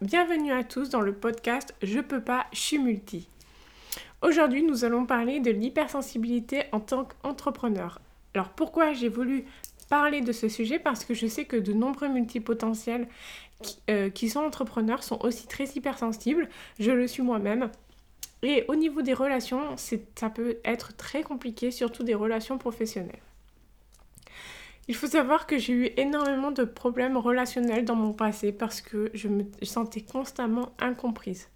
Bienvenue à tous dans le podcast Je peux pas, je suis multi. Aujourd'hui, nous allons parler de l'hypersensibilité en tant qu'entrepreneur. Alors pourquoi j'ai voulu parler de ce sujet? Parce que je sais que de nombreux multipotentiels qui, euh, qui sont entrepreneurs sont aussi très hypersensibles. Je le suis moi-même. Et au niveau des relations, ça peut être très compliqué, surtout des relations professionnelles. Il faut savoir que j'ai eu énormément de problèmes relationnels dans mon passé parce que je me sentais constamment incomprise.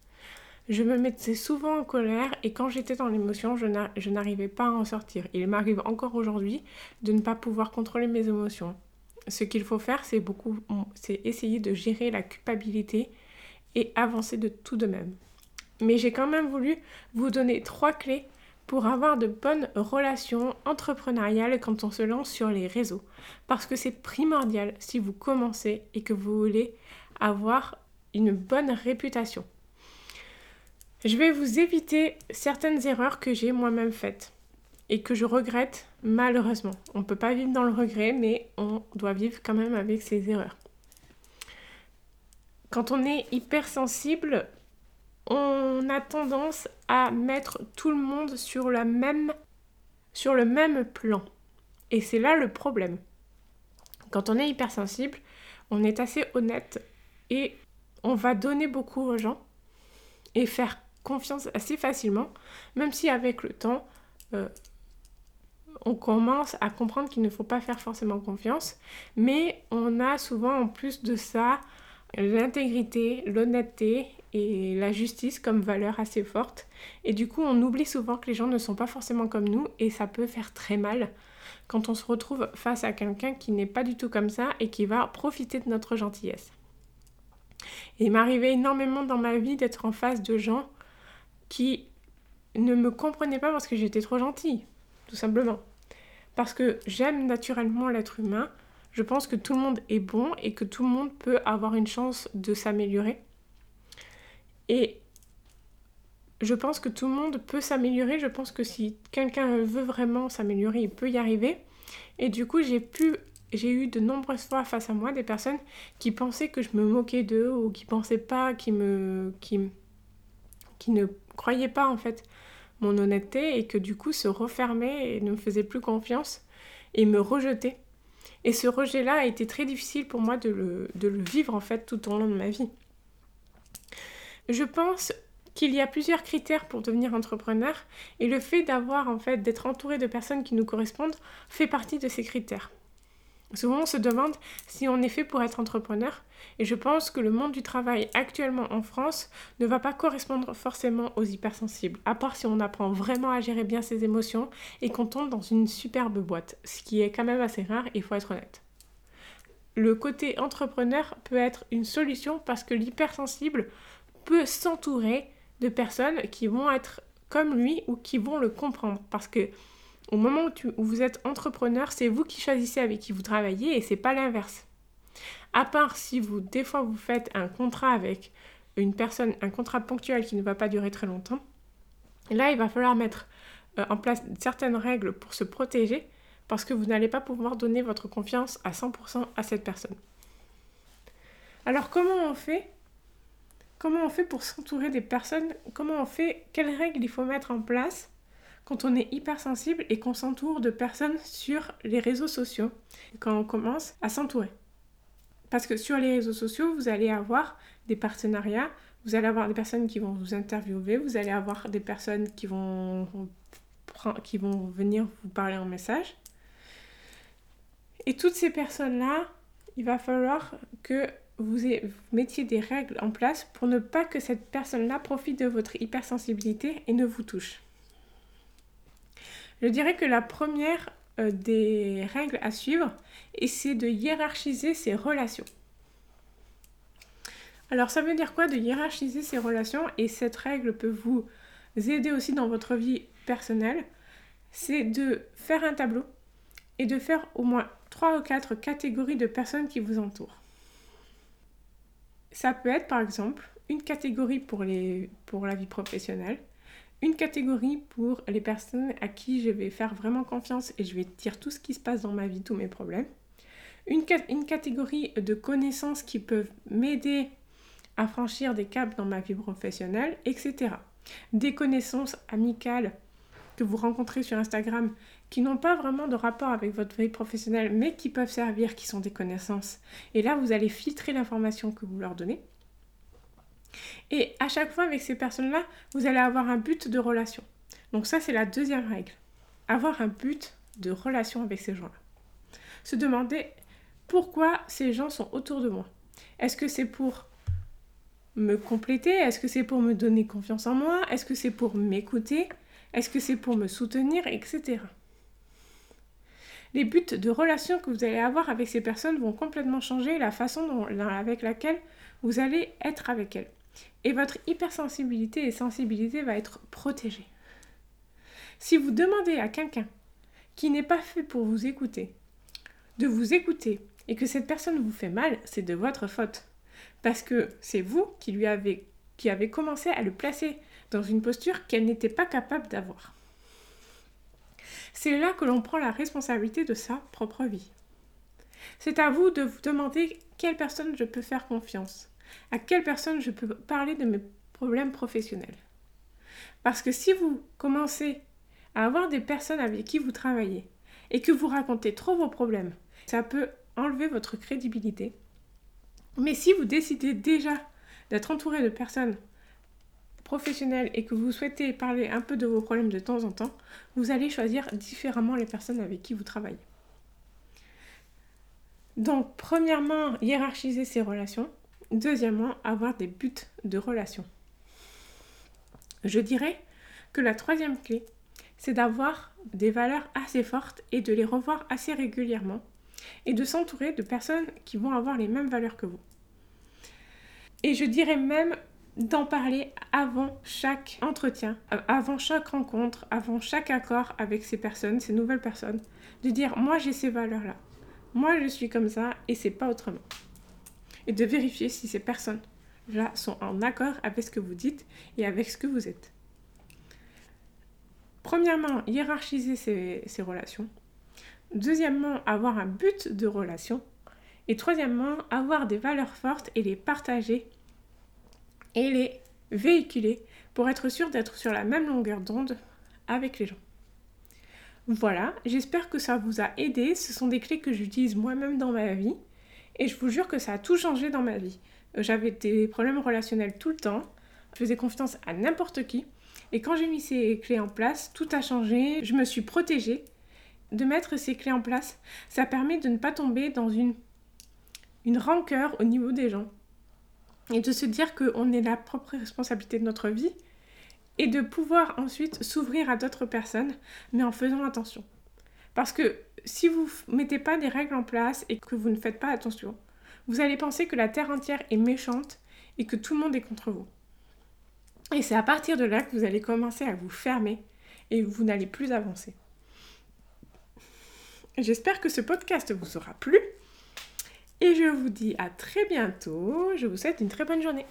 Je me mettais souvent en colère et quand j'étais dans l'émotion, je n'arrivais pas à en sortir. Il m'arrive encore aujourd'hui de ne pas pouvoir contrôler mes émotions. Ce qu'il faut faire, c'est beaucoup, c'est essayer de gérer la culpabilité et avancer de tout de même. Mais j'ai quand même voulu vous donner trois clés pour avoir de bonnes relations entrepreneuriales quand on se lance sur les réseaux. Parce que c'est primordial si vous commencez et que vous voulez avoir une bonne réputation. Je vais vous éviter certaines erreurs que j'ai moi-même faites et que je regrette malheureusement. On ne peut pas vivre dans le regret, mais on doit vivre quand même avec ces erreurs. Quand on est hypersensible, on a tendance à mettre tout le monde sur, la même, sur le même plan. Et c'est là le problème. Quand on est hypersensible, on est assez honnête et on va donner beaucoup aux gens et faire confiance assez facilement, même si avec le temps, euh, on commence à comprendre qu'il ne faut pas faire forcément confiance, mais on a souvent en plus de ça l'intégrité, l'honnêteté et la justice comme valeur assez forte. Et du coup, on oublie souvent que les gens ne sont pas forcément comme nous et ça peut faire très mal quand on se retrouve face à quelqu'un qui n'est pas du tout comme ça et qui va profiter de notre gentillesse. Il m'arrivait énormément dans ma vie d'être en face de gens qui ne me comprenaient pas parce que j'étais trop gentille, tout simplement. Parce que j'aime naturellement l'être humain, je pense que tout le monde est bon et que tout le monde peut avoir une chance de s'améliorer. Et je pense que tout le monde peut s'améliorer. Je pense que si quelqu'un veut vraiment s'améliorer, il peut y arriver. Et du coup, j'ai pu, j'ai eu de nombreuses fois face à moi des personnes qui pensaient que je me moquais d'eux ou qui pensaient pas, qui me, qui, qui ne croyaient pas en fait mon honnêteté et que du coup se refermaient et ne me faisaient plus confiance et me rejetaient. Et ce rejet-là a été très difficile pour moi de le, de le vivre en fait tout au long de ma vie. Je pense qu'il y a plusieurs critères pour devenir entrepreneur et le fait d'avoir en fait d'être entouré de personnes qui nous correspondent fait partie de ces critères. Souvent on se demande si on est fait pour être entrepreneur et je pense que le monde du travail actuellement en France ne va pas correspondre forcément aux hypersensibles, à part si on apprend vraiment à gérer bien ses émotions et qu'on tombe dans une superbe boîte, ce qui est quand même assez rare, il faut être honnête. Le côté entrepreneur peut être une solution parce que l'hypersensible peut s'entourer de personnes qui vont être comme lui ou qui vont le comprendre parce que au moment où, vous êtes entrepreneur, c'est vous qui choisissez avec qui vous travaillez et c'est pas l'inverse. À part si vous, des fois, vous faites un contrat avec une personne, un contrat ponctuel qui ne va pas durer très longtemps, là, il va falloir mettre euh, en place certaines règles pour se protéger parce que vous n'allez pas pouvoir donner votre confiance à 100% à cette personne. Alors, comment on fait Comment on fait pour s'entourer des personnes Comment on fait Quelles règles il faut mettre en place quand on est hypersensible et qu'on s'entoure de personnes sur les réseaux sociaux, quand on commence à s'entourer. Parce que sur les réseaux sociaux, vous allez avoir des partenariats, vous allez avoir des personnes qui vont vous interviewer, vous allez avoir des personnes qui vont, qui vont venir vous parler en message. Et toutes ces personnes-là, il va falloir que vous, mettiez des règles en place pour ne pas que cette personne-là profite de votre hypersensibilité et ne vous touche. Je dirais que la première euh, des règles à suivre, c'est de hiérarchiser ses relations. Alors ça veut dire quoi de hiérarchiser ses relations? Et cette règle peut vous aider aussi dans votre vie personnelle, c'est de faire un tableau et de faire au moins 3 ou 4 catégories de personnes qui vous entourent. Ça peut être par exemple une catégorie pour, les, pour la vie professionnelle, une catégorie pour les personnes à qui je vais faire vraiment confiance et je vais dire tout ce qui se passe dans ma vie, tous mes problèmes. Une, une catégorie de connaissances qui peuvent m'aider à franchir des caps dans ma vie professionnelle, etc. Des connaissances amicales que vous rencontrez sur Instagram qui n'ont pas vraiment de rapport avec votre vie professionnelle mais qui peuvent servir, qui sont des connaissances. Et là, vous allez filtrer l'information que vous leur donnez. Et à chaque fois avec ces personnes-là, vous allez avoir un but de relation. Donc ça, c'est la deuxième règle. Avoir un but de relation avec ces gens-là. Se demander pourquoi ces gens sont autour de moi. Est-ce que c'est pour me compléter? Est-ce que c'est pour me donner confiance en moi? Est-ce que c'est pour m'écouter? Est-ce que c'est pour me soutenir Etc. Les buts de relation que vous allez avoir avec ces personnes vont complètement changer la façon avec laquelle vous allez être avec elles. Et votre hypersensibilité et sensibilité va être protégée. Si vous demandez à quelqu'un qui n'est pas fait pour vous écouter, de vous écouter et que cette personne vous fait mal, c'est de votre faute. Parce que c'est vous qui lui avez, qui avez commencé à le placer dans une posture qu'elle n'était pas capable d'avoir. C'est là que l'on prend la responsabilité de sa propre vie. C'est à vous de vous demander quelle personne je peux faire confiance, à quelle personne je peux parler de mes problèmes professionnels. Parce que si vous commencez à avoir des personnes avec qui vous travaillez et que vous racontez trop vos problèmes, ça peut enlever votre crédibilité. Mais si vous décidez déjà d'être entouré de personnes professionnelles et que vous souhaitez parler un peu de vos problèmes de temps en temps, vous allez choisir différemment les personnes avec qui vous travaillez. Donc, premièrement, hiérarchiser ses relations. Deuxièmement, avoir des buts de relation. Je dirais que la troisième clé, c'est d'avoir des valeurs assez fortes et de les revoir assez régulièrement et de s'entourer de personnes qui vont avoir les mêmes valeurs que vous. Et je dirais même d'en parler avant chaque entretien, euh, avant chaque rencontre, avant chaque accord avec ces personnes, ces nouvelles personnes, de dire moi j'ai ces valeurs-là, moi je suis comme ça et c'est pas autrement. Et de vérifier si ces personnes-là sont en accord avec ce que vous dites et avec ce que vous êtes. Premièrement, hiérarchiser ses, relations. Deuxièmement, avoir un but de relation. Et troisièmement, avoir des valeurs fortes et les partager et les véhiculer pour être sûr d'être sur la même longueur d'onde avec les gens. Voilà, j'espère que ça vous a aidé. Ce sont des clés que j'utilise moi-même dans ma vie et je vous jure que ça a tout changé dans ma vie. J'avais des problèmes relationnels tout le temps, je faisais confiance à n'importe qui et quand j'ai mis ces clés en place, tout a changé. Je me suis protégée. De mettre ces clés en place, ça permet de ne pas tomber dans une, une rancœur au niveau des gens. Et de se dire qu'on est la propre responsabilité de notre vie. Et de pouvoir ensuite s'ouvrir à d'autres personnes, mais en faisant attention. Parce que si vous ne mettez pas des règles en place et que vous ne faites pas attention, vous allez penser que la Terre entière est méchante et que tout le monde est contre vous. Et c'est à partir de là que vous allez commencer à vous fermer et vous n'allez plus avancer. J'espère que ce podcast vous aura plu. Et je vous dis à très bientôt. Je vous souhaite une très bonne journée.